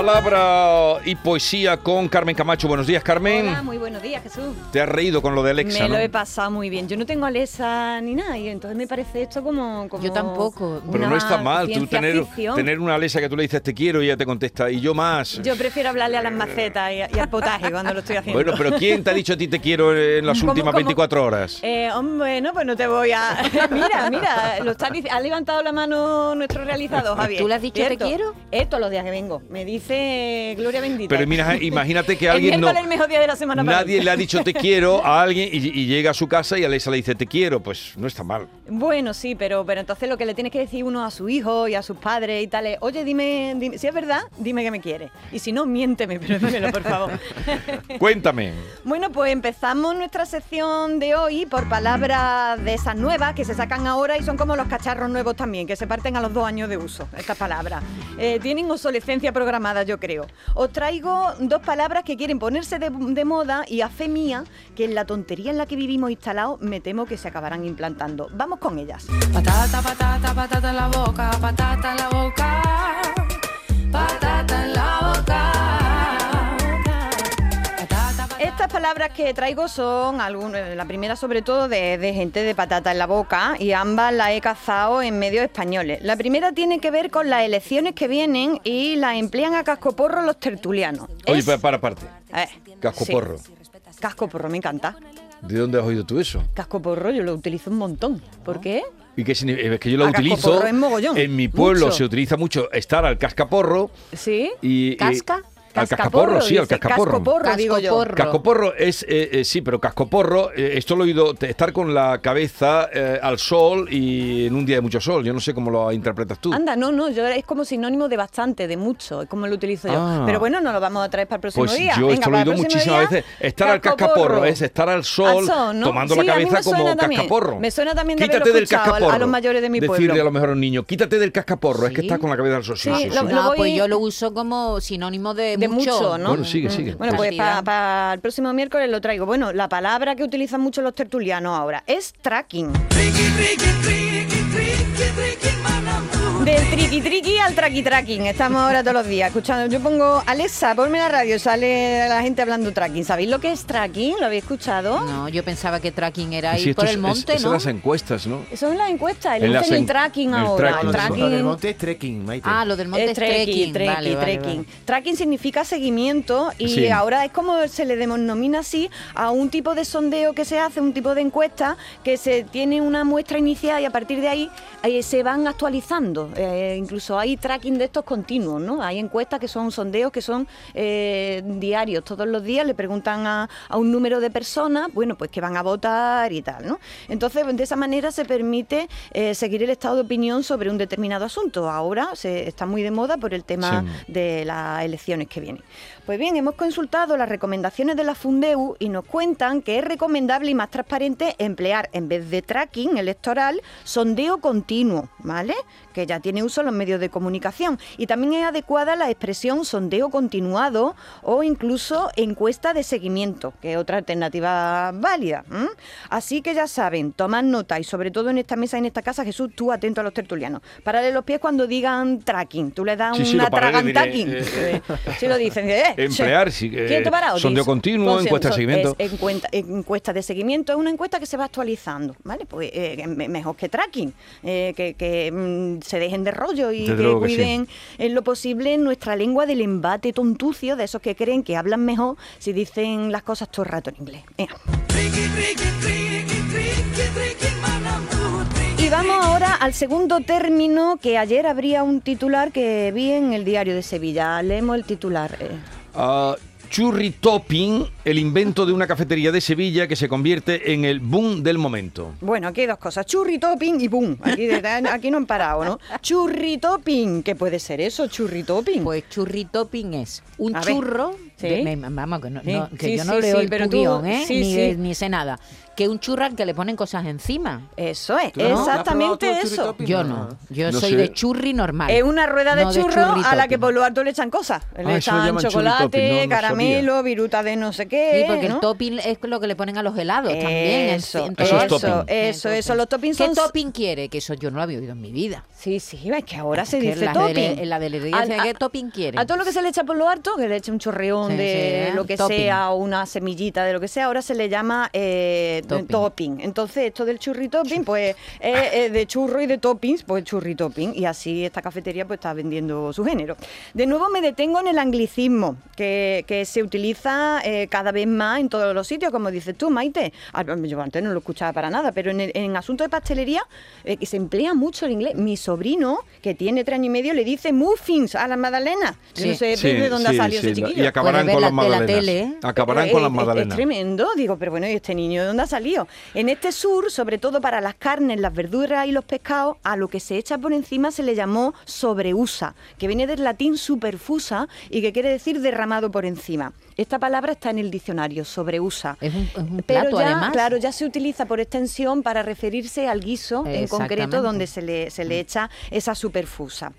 Palabra y poesía con Carmen Camacho. Buenos días, Carmen. Hola, muy buenos días, Jesús. Te has reído con lo de Alexa, me ¿no? lo he pasado muy bien. Yo no tengo Alexa ni nada y entonces me parece esto como... como Yo tampoco. Pero no está mal tú tener, ficción. tener una Alexa que tú le dices te quiero y ella te contesta y yo más. Yo prefiero hablarle a las macetas y, y al potaje cuando lo estoy haciendo. Bueno, pero ¿quién te ha dicho a ti te quiero en las ¿Cómo, últimas cómo? 24 horas? Eh, hombre, no, pues no te voy a... mira, mira, lo está ha levantado la mano nuestro realizador, Javier. ¿Tú le has dicho te ¿Cierto? quiero? Eh, todos los días que vengo. Me dice Gloria Bendita. Pero mira, imagínate que El alguien no... miércoles el mejor día de la semana Nadie le ha dicho te quiero a alguien y, y llega a su casa y Alexa le dice te quiero. Pues no está mal. Bueno, sí, pero, pero entonces lo que le tienes que decir uno a su hijo y a sus padres y tal es, oye, dime, dime- si es verdad, dime que me quieres. Y si no, miénteme, pero dímelo, por favor. Cuéntame. bueno, pues empezamos nuestra sección de hoy por palabras de esas nuevas que se sacan ahora y son como los cacharros nuevos también, que se parten a los dos años de uso, estas palabras. Eh, tienen obsolescencia programada, yo creo. Os traigo dos palabras que quieren ponerse de, de moda y a fe mía, que en la tontería en la que vivimos instalados, me temo que se acabarán implantando. Vamos con ellas. Patata, patata, patata en la boca, patata en la boca. Patata en la Estas palabras que traigo son algún- la primera sobre todo de, de gente de patata en la boca y ambas las he cazado en medios españoles. La primera tiene que ver con las elecciones que vienen y las emplean a cascoporro los tertulianos. Oye, para, para aparte. Eh, Cascoporro. sí. Cascoporro, me encanta. ¿De dónde has oído tú eso? Cascoporro yo lo utilizo un montón. ¿Por qué? ¿Y significa? Es que yo lo utilizo. mogollón. En mi pueblo Mucho. se utiliza mucho estar al cascaporro ¿Sí? y. ¿Casca? Al cascaporro, sí, al cascaporro. Cascoporro, digo yo. Cascoporro. Cascoporro es, eh, eh, sí, pero cascoporro, eh, esto lo he oído, estar con la cabeza eh, al sol y en un día de mucho sol. Yo no sé cómo lo interpretas tú. Anda, no, no, yo es como sinónimo de bastante, de mucho, es como lo utilizo yo. Ah. Pero bueno, no lo vamos a traer para el próximo Pues día. yo Venga, esto lo he oído muchísimas día, veces. Estar al cascoporro. cascaporro es estar al sol, Al sol, ¿no? tomando Sí, la a mí cabeza me suena como también. cascaporro. Me suena también de Quítate del escuchado a- a cascaporro. los mayores de mi Decirle pueblo. a los mejores niños, quítate del cascaporro, es que Sí. estás con la cabeza al sol. Sí, Sí, sí, lo- sí. lo- voy- pues yo lo uso como sinónimo de, de mucho, ¿no? Bueno, sigue, sigue. Bueno, pues para el próximo miércoles lo traigo. Bueno, la palabra que utilizan mucho los tertulianos ahora es tracking. Del triqui triqui al traqui tracking. Estamos ahora todos los días escuchando. Yo pongo Alexa, ponme la radio, sale la gente hablando tracking. ¿Sabéis lo que es tracking? ¿Lo habéis escuchado? No, yo pensaba que tracking era Sí, ir esto por es- el monte, es ¿no? las encuestas, ¿no? Eso es la encuesta, le En las dicen el tracking el ahora. tracking, el sí. tracking. Lo del monte es trekking, Maite. Ah, lo del monte es, Es trekking, trekking. trekking, Vale, vale, trekking. vale. Tracking significa seguimiento y Sí. ahora es como se le denomina así a un tipo de sondeo que se hace, un tipo de encuesta que se tiene una muestra inicial y a partir de ahí eh, se van actualizando. Eh, incluso hay tracking de estos continuos, ¿no? Hay encuestas que son sondeos que son eh, diarios, todos los días le preguntan a, a un número de personas, bueno, pues que van a votar y tal, ¿no? Entonces, de esa manera se permite eh, seguir el estado de opinión sobre un determinado asunto. Ahora se está muy de moda por el tema Sí. de las elecciones que vienen. Pues bien, hemos consultado las recomendaciones de la Fundeu y nos cuentan que es recomendable y más transparente emplear en vez de tracking electoral sondeo continuo, ¿vale? Que ya tiene uso en los medios de comunicación. Y también es adecuada la expresión sondeo continuado o incluso encuesta de seguimiento, que es otra alternativa válida. Así que ya saben, tomad nota y sobre todo en esta mesa y en esta casa, Jesús, tú atento a los tertulianos. Párale los pies cuando digan tracking. Tú le das Sí, sí, una lo pararé, diré, tragantacking. eh, Si lo dicen, eh, Emplear, sí, eh, ¿quién te para? sondeo continuo, encuesta de seguimiento. es encuenta, encuesta de seguimiento es una encuesta que se va actualizando, ¿vale? Pues eh, me- mejor que tracking, eh, que, que, mm, se dejen de rollo y Desde que luego que sí. cuiden en lo posible nuestra lengua del embate tontucio de esos que creen que hablan mejor si dicen las cosas todo el rato en inglés. Venga. Y vamos ahora al segundo término que ayer habría un titular que vi en el diario de Sevilla. Leemos el titular. eh. Ah, Churri Topping, el invento de una cafetería de Sevilla que se convierte en el boom del momento. Bueno, aquí hay dos cosas, churri topping y boom. Aquí, aquí no han parado, ¿no? Churri topping, ¿qué puede ser eso, churri topping? Pues churri topping es un A ver. Sí. de- me- vamos, que, no, Sí, no- que sí, yo no sí, leo sí, el pero tu tú- guion, ¿eh? sí, ni, sí. ni sé nada. Que un churra que le ponen cosas encima. Eso es, ¿Tú no? ¿Has probado exactamente eso. Yo no, yo No soy sé. de churri normal. Es una rueda de no de churro churri a la que por lo alto le echan cosas. Le Ah, lo echan chocolate, topping, no, no caramelo, viruta de no sé qué. Sí, porque ¿no? el topping es lo que le ponen a los helados también. en- Eso, en Eso eso. Eso, eso, los toppings ¿Qué son... topping quiere? Que eso yo no lo había oído en mi vida. Sí, sí, es que ahora se Que dice topping. en la delegación Al- a- ¿qué topping quiere? A todo lo que se le echa por lo alto, que le eche un chorreón Sí, de sí, ¿eh? lo que Topping. sea, una semillita de lo que sea, ahora se le llama eh, Topping. topping. Entonces, esto del churri topping, pues es eh, de churro y de toppings, pues churri topping. Y así esta cafetería pues está vendiendo su género. De nuevo me detengo en el anglicismo, que, que se utiliza eh, cada vez más en todos los sitios, como dices tú, Maite. Ah, Yo antes no lo escuchaba para nada, pero en, el- en asuntos de pastelería que se emplea mucho el inglés. Sobrino, que tiene tres años y medio, le dice muffins a las magdalenas. Yo no sé Sí, de dónde ha salido sí, ese la- chiquillo. Y acabarán con las la- la tele, ¿eh? Acabarán Eh, con las eh, magdalenas. Es tremendo, digo, pero bueno, ¿y este niño de dónde ha salido? En este sur, sobre todo para las carnes, las verduras y los pescados, a lo que se echa por encima se le llamó sobreusa, que viene del latín superfusa y que quiere decir derramado por encima. Esta palabra está en el diccionario, sobreusa. Es un, es un Pero ya, además. claro, ya se utiliza por extensión para referirse al guiso en concreto donde se le, se le echa esa superfusa.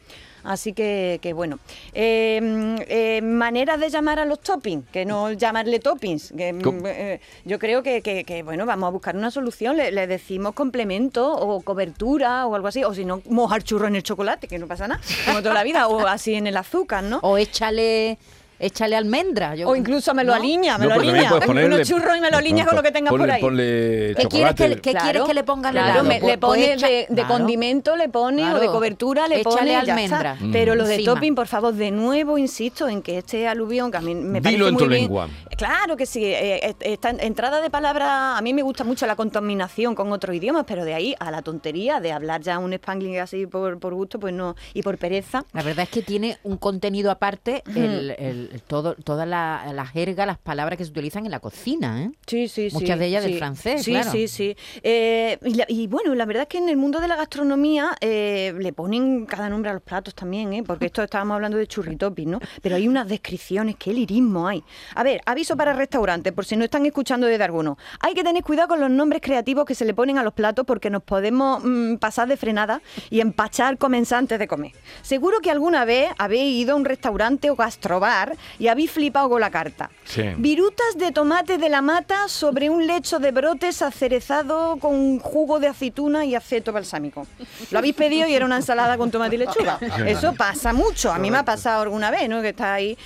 Así que, que bueno. Eh, eh, maneras de llamar a los toppings, que no llamarle toppings. Que, mm, eh, yo creo que, que- que, bueno, vamos a buscar una solución. Le, le decimos complemento o cobertura o algo así. O si no, mojar churro en el chocolate, que no pasa nada. Como toda la vida. O así en el azúcar, ¿no? O échale, échale almendra. yo- O incluso me lo ¿no? alinea, me No, lo puedes ponerle- Unos churros y me lo alineas con lo que tengas ponle, por ahí. Ponle ¿Qué quieres que, qué quieres que le ponga al claro, me- le pone echa- de, de claro. condimento, le pone, o de Claro. cobertura, le Échale pone, almendra. está. Pero los de Encima. topping, por favor, de nuevo insisto en que este aluvión, que a mí me Dilo parece en muy tu bien- lengua. Claro que sí. eh, eh, esta entrada de palabra, a mí me gusta mucho la contaminación con otros idiomas, pero de ahí a la tontería de hablar ya un spanglish así por, por gusto, pues no, y por pereza. La verdad es que tiene un contenido aparte, el- el- todo, toda la, la jerga, las palabras que se utilizan en la cocina, ¿eh? Sí, sí, sí. Muchas de ellas del sí. francés, Sí, claro. sí, sí. Eh, y, la- y bueno, la verdad es que en el mundo de la gastronomía eh, le ponen cada nombre a los platos también, ¿eh? porque esto estábamos hablando de churritopis, ¿no? Pero hay unas descripciones, qué lirismo hay. A ver, aviso para restaurantes, por si no están escuchando desde alguno. Hay que tener cuidado con los nombres creativos que se le ponen a los platos porque nos podemos mm, pasar de frenada y empachar comensales antes de comer. Seguro que alguna vez habéis ido a un restaurante o gastrobar y habéis flipado con la carta. Sí. Virutas de tomate de la mata sobre un lecho de brotes acerezado con jugo de aceituna y aceto balsámico. Lo habéis pedido y era una ensalada con tomate y lechuga. Eso pasa mucho. A mí me ha pasado alguna vez, ¿no? Que está ahí.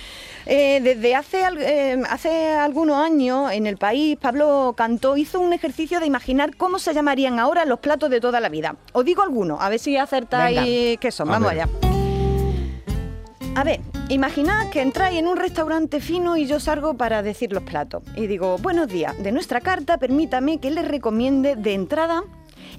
Eh, desde hace, eh, hace algunos años en el país, Pablo Cantó hizo un ejercicio de imaginar cómo se llamarían ahora los platos de toda la vida. Os digo algunos, a ver si acertáis Venga. qué son. Vamos allá. A ver, imaginad que entráis en un restaurante fino y yo salgo para decir los platos. Y digo, buenos días, de nuestra carta permítame que les recomiende de entrada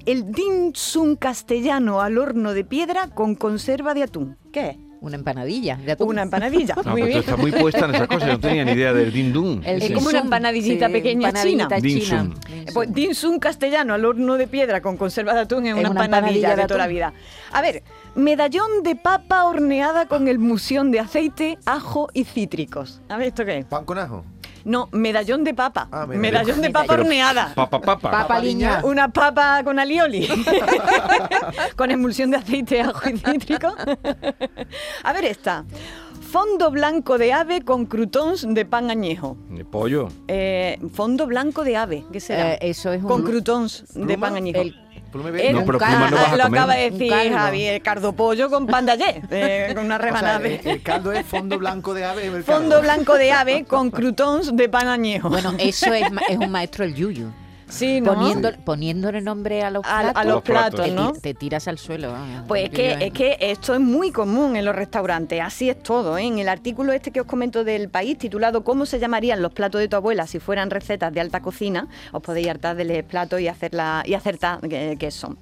el dim sum castellano al horno de piedra con conserva de atún. ¿Qué es? Una empanadilla de atún. Una empanadilla. No, Muy pero tú bien. estás muy puesta en esas cosas. Yo no tenía ni idea del din dun. El Es como una empanadillita pequeña empanadillita china. sum. Dim sum. Pues dim sum castellano al horno de piedra con conserva de atún es una, una empanadilla, empanadilla de de toda la vida. A ver, medallón de papa horneada con emulsión de aceite, ajo y cítricos. A ver, ¿esto qué es? ¿Pan con ajo? No, medallón de papa. Ah, medallón. medallón de papa Pero horneada. Papa, papa. Papa liña. Una papa con alioli. con emulsión de aceite, ajo y cítrico. A ver esta. Fondo blanco de ave con croutons de pan añejo. De pollo. Eh, fondo blanco de ave, ¿qué será? Eh, eso es un... con croutons de pan añejo. el- Plume Eh. No, pero pluma no vas a lo comer. acaba de decir caldo. Javier, cardo pollo con pan de ayer, eh, con una O sea, rebanada el, de... el caldo es fondo blanco de ave. el Fondo caldo. blanco de ave con croutons de pan añejo. Bueno, eso es, ma- es un maestro el yuyu. Sí, ¿no? Poniendo, Poniéndole nombre a los A- platos. los Los platos. platos, te, ¿no? te tiras al suelo. vamos. Pues es que, es que esto es muy común en los restaurantes, así es todo. ¿eh? En el artículo este que os comento del país, titulado ¿Cómo se llamarían los platos de tu abuela si fueran recetas de alta cocina? Os podéis hartar del plato y, hacerla, y acertar qué, qué son.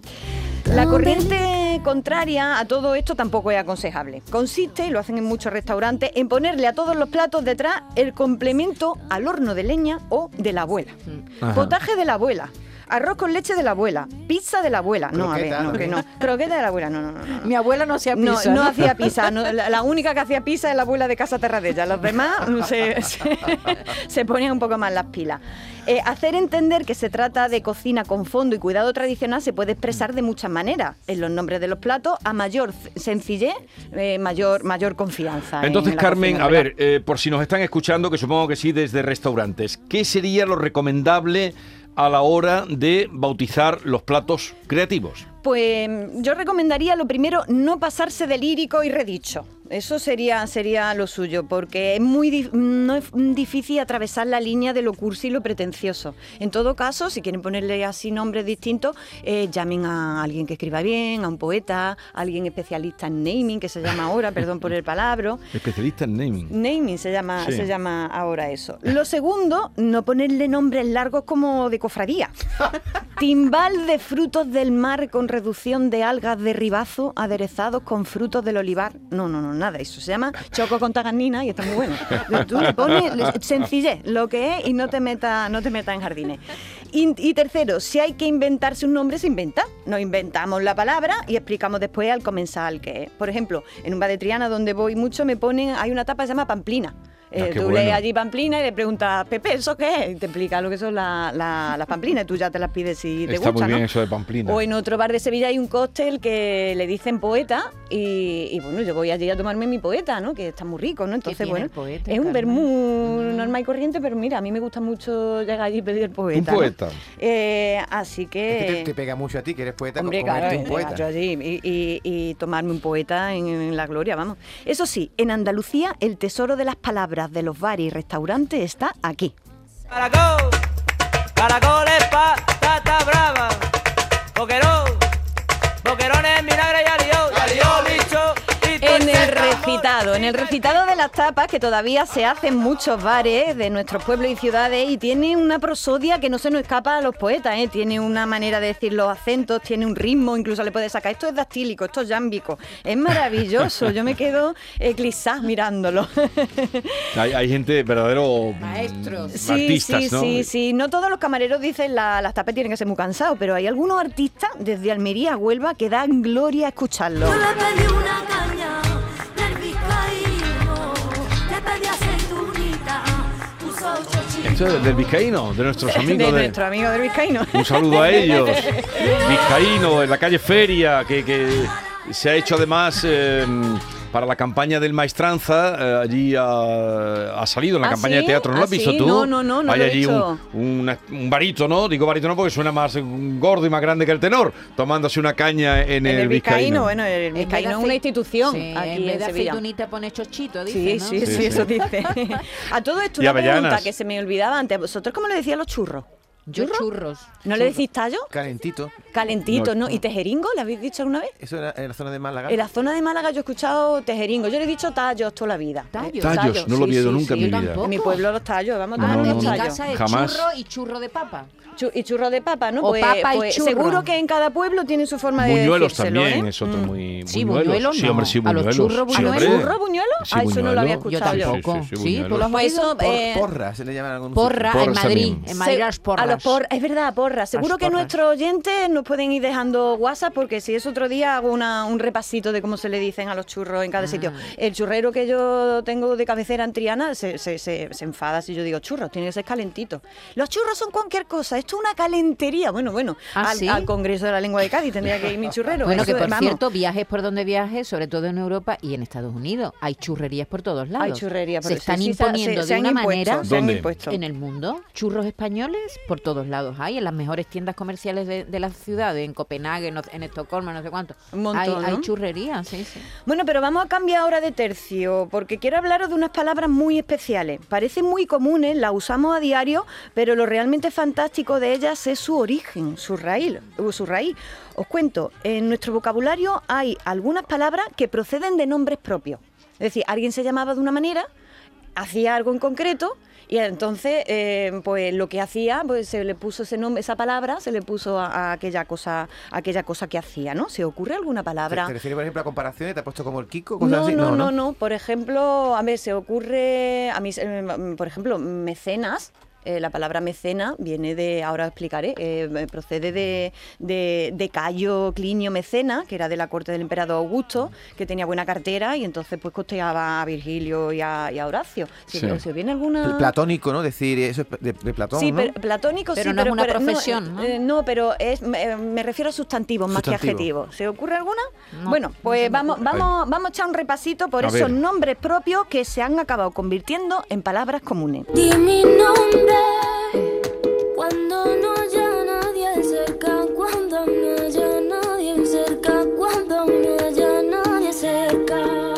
La corriente contraria a todo esto tampoco es aconsejable. Consiste, y lo hacen en muchos restaurantes, en ponerle a todos los platos detrás el complemento al horno de leña o de la abuela. Ajá. Potaje de la abuela. Arroz con leche de la abuela, pizza de la abuela. No, a ver, no, ¿no? que no. Croqueta de la abuela, no, no, no. no. Mi abuela no hacía No, pizza. no hacía pizza. no, la, la única que hacía pizza es la abuela de Casa Terradella. Los demás mm, se, se, se ponían un poco más las pilas. Eh, hacer entender que se trata de cocina con fondo y cuidado tradicional se puede expresar de muchas maneras. En los nombres de los platos, a mayor sencillez, eh, mayor, mayor confianza. en Entonces, Carmen, cocina, a ver, eh, por si nos están escuchando, que supongo que sí, desde restaurantes, ¿qué sería lo recomendable a la hora de bautizar los platos creativos? Pues yo recomendaría lo primero no pasarse de lírico y redicho. Eso sería, sería lo suyo, porque es muy no es difícil atravesar la línea de lo cursi y lo pretencioso. En todo caso, si quieren ponerle así nombres distintos, eh, llamen a alguien que escriba bien, a un poeta, a alguien especialista en naming, que se llama ahora, perdón por el palabra. Especialista en naming. Naming se llama, Sí. se llama ahora eso. Lo segundo, no ponerle nombres largos como de cofradía. Timbal de frutos del mar con reducción de algas de ribazo aderezados con frutos del olivar. No, no, no, nada. Eso se llama choco con tagarnina y está muy bueno. Tú le pones le- sencillez, lo que es, y no te metas no te metas en jardines. Y, y tercero, si hay que inventarse un nombre, se inventa. Nos inventamos la palabra y explicamos después al comensal qué es. Por ejemplo, en un bar de Triana donde voy mucho me ponen, hay una tapa que se llama Pamplina. Eh, Ah, qué tú bueno. lees allí Pamplina y le preguntas, Pepe, ¿eso qué es? Y te explica lo que son la- la- las Pamplinas y tú ya te las pides si te Está gusta, muy bien ¿no? eso de Pamplina. O en otro bar de Sevilla hay un cóctel que le dicen poeta y, y, bueno, yo voy allí a tomarme mi poeta, ¿no? Que está muy rico, ¿no? Entonces, bueno, poeta, es un vermú normal y corriente, pero mira, a mí me gusta mucho llegar allí y pedir el poeta. ¿no? poeta. Eh, así Es que... que te, te pega mucho a ti, que eres poeta, Hombre, claro, un llegar poeta. yo allí y, y- y tomarme un poeta en, en la gloria, vamos. Eso sí, en Andalucía el tesoro de las palabras de los bares y restaurantes está aquí. Recitado, en el recitado de las tapas que todavía se hace en muchos bares de nuestros pueblos y ciudades y tiene una prosodia que no se nos escapa a los poetas, ¿eh? tiene una manera de decir los acentos, tiene un ritmo, incluso le puedes sacar, esto es dactílico, esto es yámbico, es maravilloso, yo me quedo eclipsada mirándolo. Hay, hay gente verdadero mm, Maestros. Sí, artistas, sí, ¿no? sí, sí. No todos los camareros dicen la- las tapas tienen que ser muy cansados, pero hay algunos artistas desde Almería a Huelva que dan gloria a escucharlo. Yo le pedí una ocho chicos. Esto es del vizcaíno, de nuestros de amigos de... nuestro amigo del Vizcaíno. Un saludo a ellos. Vizcaíno, en la calle Feria, que, que se ha hecho además eh, para la campaña del Maestranza. eh, allí ha, ha salido en la ¿Ah, campaña sí? de teatro. ¿No lo ¿Ah, has visto sí? tú? No, no, no, no Hay lo he allí un, visto. un barítono, digo barítono porque suena más gordo y más grande que el tenor, tomándose una caña en, En el Vizcaíno, bueno, el Vizcaíno es una institución Sí, aquí en vez de aceitunita pone chochito, dice, Sí, ¿no? sí, sí, Sí, sí. eso dice. A todo esto, Y una pregunta que se me olvidaba antes. ¿Vosotros cómo le decían a los churros? Yo ¿Churros? churros. ¿No le decís tallo? Calentito. Calentito, No. ¿no? ¿Y tejeringo? ¿Le habéis dicho alguna vez? Eso era en la zona de Málaga. En la zona de Málaga yo he escuchado tejeringo. Yo le he dicho tallos toda la vida. ¿Tallos? Tallos, no lo he sí, oído sí, nunca en mi vida. tampoco. En mi pueblo los tallos, vamos a No, Ah, mi no, tallos. casa es jamás. churro y churro de papa. Y churros de papa, ¿no? O pues, papa y pues churro. seguro que en cada pueblo tiene su forma de Buñuelos decírselo, también ¿eh? es otro Mm. muy... Sí, buñuelos Sí, no. hombre, sí, A los buñuelos. churros, Sí, ¿A los hombre. churros buñuelos? Sí, ah, eso no lo había escuchado yo. tampoco. Sí, sí, sí, Sí, tú buñuelos. lo has Por- oído. Eso, eh, porra, se le llama en algún Porra, en Madrid. también. En Madrid Se- las porras. A los por- es verdad, porra. Seguro que nuestros oyentes nos pueden ir dejando WhatsApp porque si es otro día hago una- un repasito de cómo se le dicen a los churros en cada sitio. Ah. El churrero que yo tengo de cabecera en Triana se, se- se- se enfada si yo digo churros, tiene que ser calentito. Los churros son cualquier cosa, esto es una calentería. Bueno, bueno, ¿Ah, al, sí? al Congreso de la Lengua de Cádiz tendría que ir mi churrero. Bueno, Eso, que por vamos, cierto, viajes por donde viajes, sobre todo en Europa y en Estados Unidos, hay churrerías por todos lados. Hay churrería, Se están sí, imponiendo se- se de una impuesto, manera se han ¿Dónde? impuesto. en el mundo. Churros españoles por todos lados hay, en las mejores tiendas comerciales de, de la ciudad, en Copenhague, en Estocolmo, no sé cuánto. Un montón, hay, hay ¿no? churrerías, sí, sí. Bueno, pero vamos a cambiar ahora de tercio, porque quiero hablaros de unas palabras muy especiales. Parecen muy comunes, las usamos a diario, pero lo realmente fantástico de ellas es su origen, su raíz. uh, Su raíz. Os cuento, en nuestro vocabulario hay algunas palabras que proceden de nombres propios. Es decir, alguien se llamaba de una manera, hacía algo en concreto y entonces eh, pues lo que hacía pues se le puso ese nombre esa palabra se le puso a, a aquella cosa a aquella cosa que hacía no se ocurre alguna ¿Te, palabra te refieres, por ejemplo, a comparaciones? ¿Te ha puesto como el Kiko? cosas no, así? no, no, no. Por ejemplo, a ver, se ocurre, a mí, eh, por ejemplo, mecenas. Eh, la palabra mecena viene de, ahora explicaré, eh, procede de, de, de Cayo Clinio Mecena, que era de la corte del emperador Augusto, que tenía buena cartera y entonces pues costeaba a Virgilio y a, y a Horacio. Si, Sí. si viene alguna... Platónico, ¿no? Decir, eso es de, de Platón, Sí, ¿no? pero- platónico Pero sí, no es pero una pero- profesión, ¿no? eh, no, pero es, me, me refiero a sustantivos más que adjetivos. ¿Se ocurre alguna? No, bueno, no pues vamos, vamos, vamos a echar un repasito por A esos ver. nombres propios que se han acabado convirtiendo en palabras comunes. Di mi nombre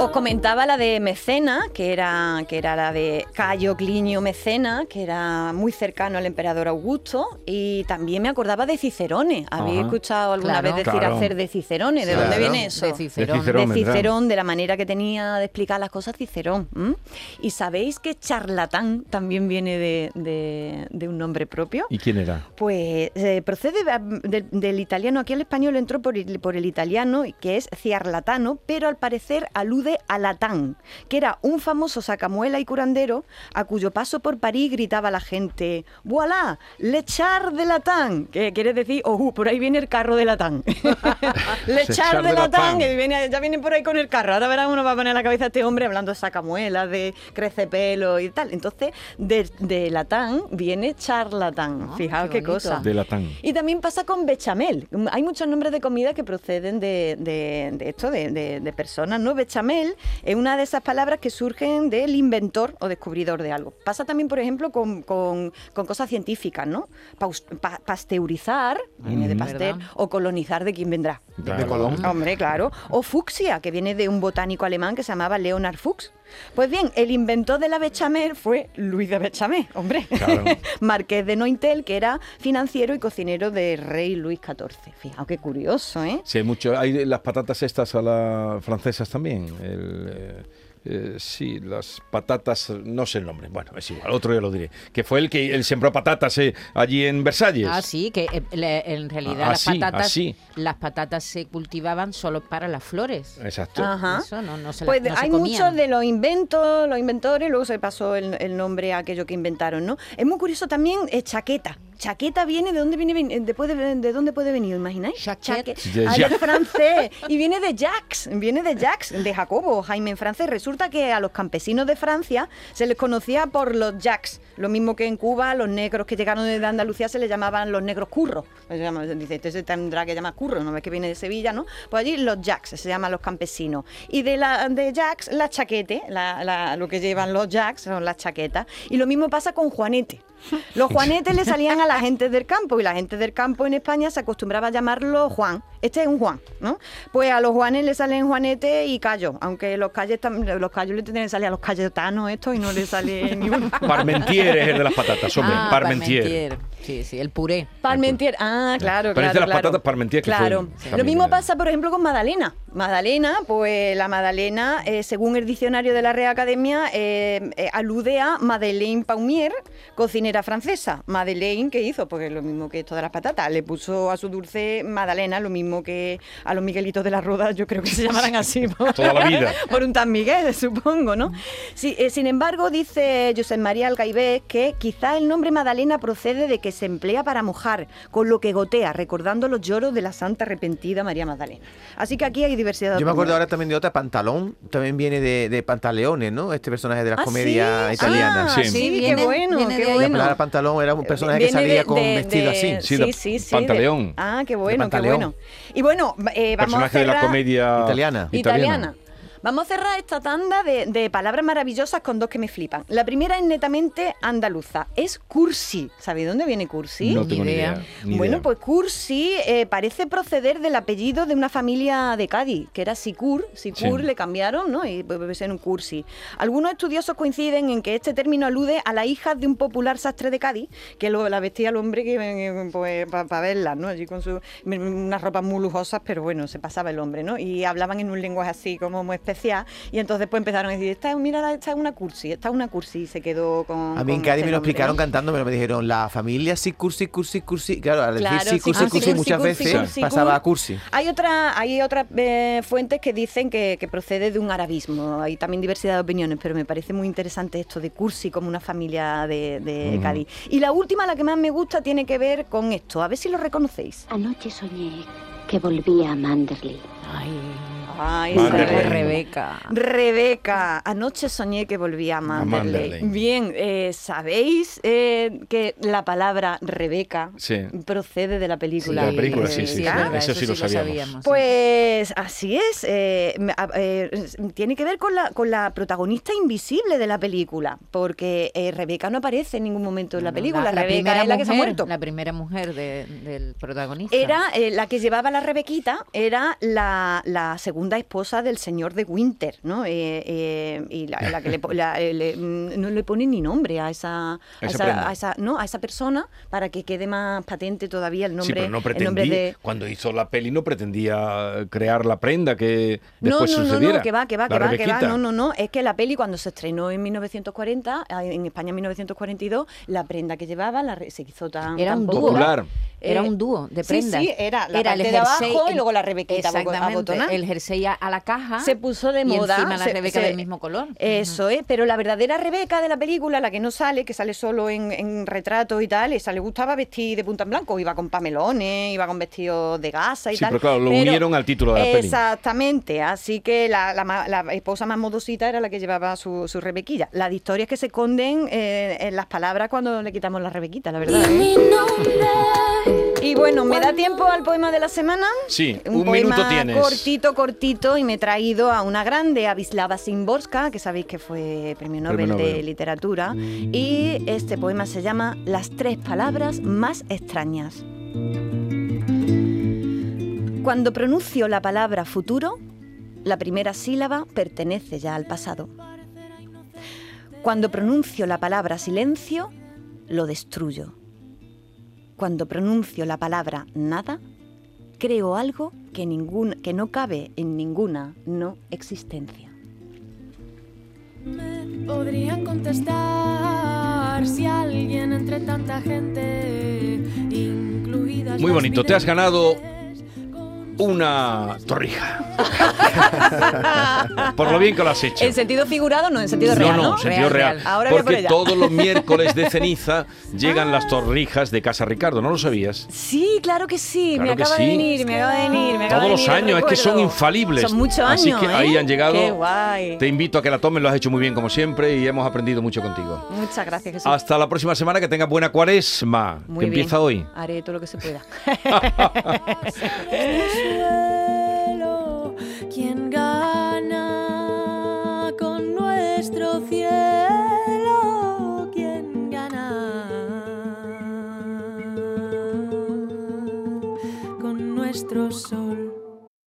Os comentaba la de Mecena, que era, que era la de Cayo Clinio Mecena, que era muy cercano al emperador Augusto, y también me acordaba de Cicerone. ¿Habéis Ajá. escuchado alguna Claro. vez decir Claro. hacer de Cicerone? ¿De Claro. dónde viene eso? De Cicerón. De Cicerón. de vendrá. Cicerón, de la manera que tenía de explicar las cosas Cicerón. ¿m? ¿Y sabéis que charlatán también viene de, de- de un nombre propio? ¿Y quién era? Pues eh, procede del, del italiano, aquí al español entró por el, por el italiano, que es ciarlatano, pero al parecer alude a Latán, que era un famoso sacamuela y curandero a cuyo paso por París gritaba la gente, ¡Voilà! ¡Le char de Latán! Que quiere decir, ¡Oh, por ahí viene el carro de Latán! ¡Le Se char char de de Latán! Que viene, ya viene por ahí con el carro. Ahora verán uno va a poner en la cabeza a este hombre hablando de sacamuelas, de crece pelo y tal. Entonces, de, de Latán viene charlatán. Ah, Fijaos qué cosa. De Latán. Y también pasa con bechamel. Hay muchos nombres de comida que proceden de, de- de esto, de, de- de personas, ¿no? Bechamel es una de esas palabras que surgen del inventor o descubridor de algo. Pasa también, por ejemplo, con, con- con cosas científicas, ¿no? Paus- pa- pasteurizar, viene de Mm. ¿Verdad? o colonizar de quién vendrá. Claro. Colón. Hombre, claro. O fucsia, que viene de un botánico alemán que se llamaba Leonard Fuchs. Pues bien, el inventor de la bechamel fue Luis de Bechamel, hombre. Claro. Marqués de Nointel, que era financiero y cocinero del rey Luis XIV. Fijaos qué curioso, ¿eh? Sí, hay mucho. Hay las patatas estas a las francesas también. El, eh, eh, sí, las patatas, no sé el nombre. Bueno, es igual, otro ya lo diré. Que fue el que él sembró patatas eh, allí en Versalles. Ah, sí, que eh, le- en realidad Ah, las así, patatas así. las patatas se cultivaban solo para las flores. Exacto. Ajá. Eso no, no se, la- Pues no se hay comían. muchos de los inventos, los inventores, luego se pasó el, el nombre a aquello que inventaron, ¿no? Es muy curioso también eh, chaqueta. Chaqueta viene de dónde viene de, de dónde puede venir, ¿imagináis? Chaquet. Chaque- De Ah, Jacques. es francés y viene de Jacques, viene de Jacques, de Jacobo, Jaime en francés. Resulta que a los campesinos de Francia se les conocía por los Jacques, lo mismo que en Cuba los negros que llegaron desde Andalucía se les llamaban los negros curros. Se llama- Dice, este se tendrá que llamar curro, no ves que viene de Sevilla, ¿no? Pues allí los Jacques se llaman los campesinos. Y de la de Jacques, la chaquete, la- la- lo que llevan los Jacques son las chaquetas. Y lo mismo pasa con Juanete. Los juanetes le salían a la gente del campo y la gente del campo en España se acostumbraba a llamarlo Juan. Este es un Juan, ¿no? Pues a los Juanes le salen Juanete y Callo, aunque los calles los callos le tienen que salir a los cayetanos esto y no le sale ni uno. Parmentier es el de las patatas, hombre. Ah, Parmentier. Sí, sí, el puré. Parmentier, ah, claro, Pero es claro. de las claro. patatas Parmentier que fue Claro. Lo mismo de- pasa, por ejemplo, con Madalena. Madalena, pues la Madalena, eh, según el diccionario de la Real Academia, eh, eh, alude a Madeleine Paumier, cocinera francesa. Madeleine, ¿qué hizo? Porque lo mismo que esto de las patatas. Le puso a su dulce Madalena, lo mismo que a los Miguelitos de la Roda, yo creo que se llamarán así. por- Toda la vida. por un tan Miguel, supongo, ¿no? Sí, eh, sin embargo, dice José María Alcaibés que quizá el nombre Madalena procede de que se emplea para mojar, con lo que gotea, recordando los lloros de la santa arrepentida María Magdalena. Así que aquí hay diversidad de Yo me acuerdo ahora también de otra, Pantalón, también viene de, de Pantaleone, ¿no? Este personaje de las ¿Ah, comedias sí? italianas. Ah, Sí. sí, Sí, qué bueno, viene qué bueno. Palabra pantalón era un personaje que salía de- con de- vestido de- así. Sí, Sí, sí. Pantaleón. ah, qué bueno, qué Pantaleón. bueno. Y bueno, eh, vamos a Personaje de la cerrar- comedia Italiana. italiana. Vamos a cerrar esta tanda de, de palabras maravillosas con dos que me flipan. La primera es netamente andaluza, es cursi. ¿Sabéis dónde viene cursi? No tengo ni idea. idea. ni bueno, idea. pues Cursi eh, parece proceder del apellido de una familia de Cádiz, que era Sicur. Sicur Sí. le cambiaron, ¿no? Y puede ser un Cursi. Algunos estudiosos coinciden en que este término alude a la hija de un popular sastre de Cádiz, que lo, la vestía el hombre que, eh, pues, para verla, ¿no? Allí con su, unas ropas muy lujosas, pero bueno, se pasaba el hombre, ¿no? Y hablaban en un lenguaje así como muy especial especial. Y entonces pues empezaron a decir, esta, mira, esta es una cursi, esta es una cursi. Y se quedó con. A mí en Cádiz este me lo explicaron cantando, pero me dijeron la familia sí, cursi, cursi, cursi. Claro, al Claro, decir sí, sí, cursi, cursi, cursi, cursi, muchas cursi, veces cursi, pasaba a cursi. Hay otra, hay otras eh, fuentes que dicen que, que procede de un arabismo. Hay también diversidad de opiniones, pero me parece muy interesante esto de Cursi como una familia de, de Cádiz. Y la última, la que más me gusta, tiene que ver con esto. A ver si lo reconocéis. Anoche soñé que volvía a Manderley. Ay, Ay, Manderley. Rebeca. Rebeca, anoche soñé que volvía a Manderley. Manderley. Bien, eh, ¿sabéis eh, que la palabra Rebeca Sí. procede de la película? De la película, sí, Rebeca? sí, es verdad, eso sí lo sabíamos. sí. Pues así es, eh, eh, tiene que ver con la, con la protagonista invisible de la película, porque eh, Rebeca no aparece en ningún momento en la película, Rebeca primera es la que se ha mujer- muerto. La primera mujer de- del protagonista. Era eh, la que llevaba la Rebequita, era la, la segunda esposa del señor de Winter, ¿no? Eh, eh, y la, la que le, po- la- eh, le- mm, no le ponen ni nombre a esa, a esa a no, a esa persona para que quede más patente todavía el Sí, nombre, pero no el nombre pretendía, de cuando hizo la peli no pretendía crear la prenda que No, después no, no, sucediera. no, que va, que va, que va, que va. No, no, no. Es que la peli cuando se estrenó en 1940, eh, en España en 1942, la prenda que llevaba la se hizo tan Era tan un dúo. Popular. Era Eh, un dúo de prendas. sí, era la parte de jersey- abajo y luego la rebequita Exactamente, abotonada. el jersey a, a la caja. se puso de y moda. encima la se- Rebeca se- del mismo color. Eso es, pero la verdadera Rebeca de la película, la que no sale, que sale solo en, en retratos y tal, esa le gustaba vestir de punta en blanco, iba con pamelones, iba con vestidos de gasa y Sí, tal. pero claro, lo unieron al título de la peli. Exactamente, así que la, la ma- la esposa más modosita era la que llevaba su, su rebequilla. Las historias que se esconden eh, en las palabras cuando le quitamos la rebequita, la verdad. ¿eh? Y bueno, ¿me da tiempo al poema de la semana? Sí, un, un poema minuto tienes. cortito, cortito, y me he traído a una grande, a Wisława Szymborska, que sabéis que fue premio Nobel, Premio de. Literatura. Y este poema se llama Las tres palabras más extrañas. Cuando pronuncio la palabra futuro, la primera sílaba pertenece ya al pasado. Cuando pronuncio la palabra silencio, lo destruyo. Cuando pronuncio la palabra nada, creo algo que, ningún, que no cabe en ninguna no existencia. Me podrían contestar si alguien entre tanta gente, incluidas Muy bonito, te has ganado una torrija. Por lo bien que lo has hecho. En sentido figurado, no en sentido real, no, ¿no? no, sentido Real. Ahora por Porque todos los miércoles de ceniza llegan las torrijas de Casa Ricardo, ¿no lo sabías? Sí, claro que sí, Claro me acaba de sí. venir, me acaba de venir, me acaba Todos de los venir el años, es que son infalibles. Son muchos Así años, que ahí ¿eh? han llegado. Qué guay. Te invito a que la tomes, lo has hecho muy bien como siempre y hemos aprendido mucho contigo. Muchas gracias, Jesús. Hasta la próxima semana, que tengas buena cuaresma, Muy que bien. empieza hoy. Haré todo lo que se pueda. cielo, ¿quién gana con nuestro cielo? ¿Quién gana con nuestro sol?